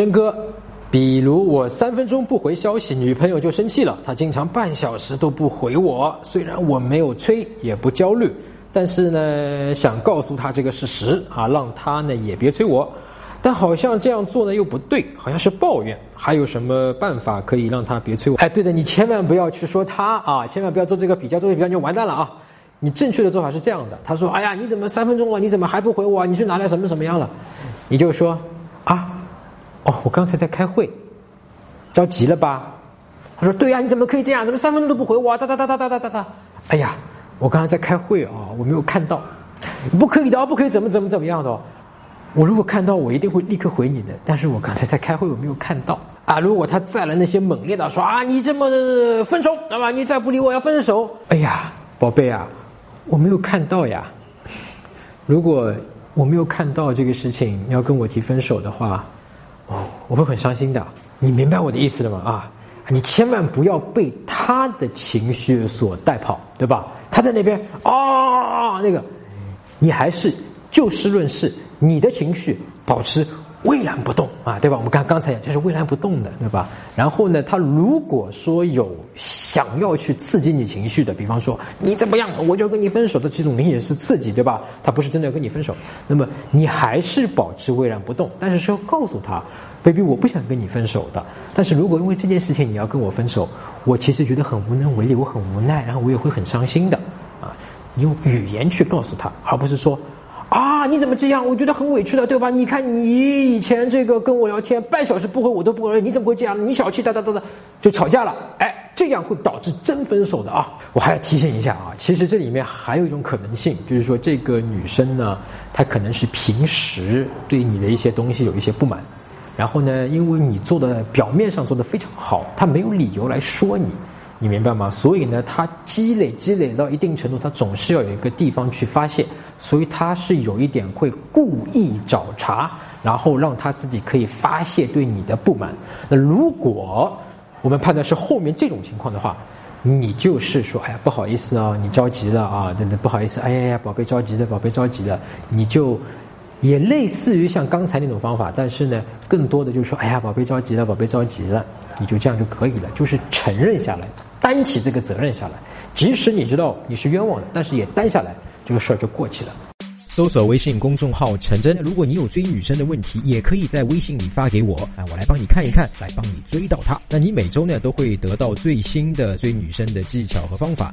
真哥，比如我三分钟不回消息，女朋友就生气了。她经常半小时都不回我，虽然我没有催，也不焦虑，但是呢，想告诉她这个事实啊，让她呢也别催我。但好像这样做呢又不对，好像是抱怨。还有什么办法可以让她别催我？哎，对的，你千万不要去说她啊，千万不要做这个比较，做这个比较你就完蛋了啊！你正确的做法是这样的：他说：“哎呀，你怎么三分钟了，你怎么还不回我？你去哪里？什么什么样了？”你就说：“。”，我刚才在开会，着急了吧？他说：“对呀，你怎么可以这样？怎么三分钟都不回我？哒哒哒哒哒哒哒哒！哎呀，我刚才在开会啊，我没有看到，不可以的，不可以怎么怎么怎么样的。我如果看到，我一定会立刻回你的。但是我刚才在开会，我没有看到啊。如果他再来那些猛烈的说啊，你这么分手，那么你再不理我要分手。哎呀，宝贝啊，我没有看到呀。如果我没有看到这个事情，你要跟我提分手的话。”我会很伤心的。你明白我的意思了吗？啊，你千万不要被他的情绪所带跑，对吧？他在那边啊，那个，你还是就事论事，你的情绪保持。巍然不动啊，对吧？我们刚刚才讲，就是巍然不动的，对吧？然后呢，他如果说有想要去刺激你情绪的，比方说你怎么样，我就要跟你分手的这种明显是刺激，对吧？他不是真的要跟你分手，那么你还是保持巍然不动，但是是要告诉他，baby，我不想跟你分手的。但是如果因为这件事情你要跟我分手，我其实觉得很无能为力，我很无奈，然后我也会很伤心的啊。你用语言去告诉他，而不是说。啊，你怎么这样？我觉得很委屈的，对吧？你看你以前这个跟我聊天，半小时不回我都不回，你怎么会这样？你小气哒哒哒哒，就吵架了。哎，这样会导致真分手的啊！我还要提醒一下啊，其实这里面还有一种可能性，就是说这个女生呢，她可能是平时对你的一些东西有一些不满，然后呢，因为你做的表面上做的非常好，她没有理由来说你。你明白吗？所以呢，他积累积累到一定程度，他总是要有一个地方去发泄，所以他是有一点会故意找茬，然后让他自己可以发泄对你的不满。那如果我们判断是后面这种情况的话，你就是说，哎呀，不好意思啊，你着急了啊，真的不好意思，哎呀呀，宝贝着急了，宝贝着急了，你就也类似于像刚才那种方法，但是呢，更多的就是说，哎呀，宝贝着急了，宝贝着急了，你就这样就可以了，就是承认下来。担起这个责任下来，即使你知道你是冤枉的，但是也担下来，这个事儿就过去了。搜索微信公众号“陈真”，如果你有追女生的问题，也可以在微信里发给我，啊，我来帮你看一看，来帮你追到她。那你每周呢都会得到最新的追女生的技巧和方法。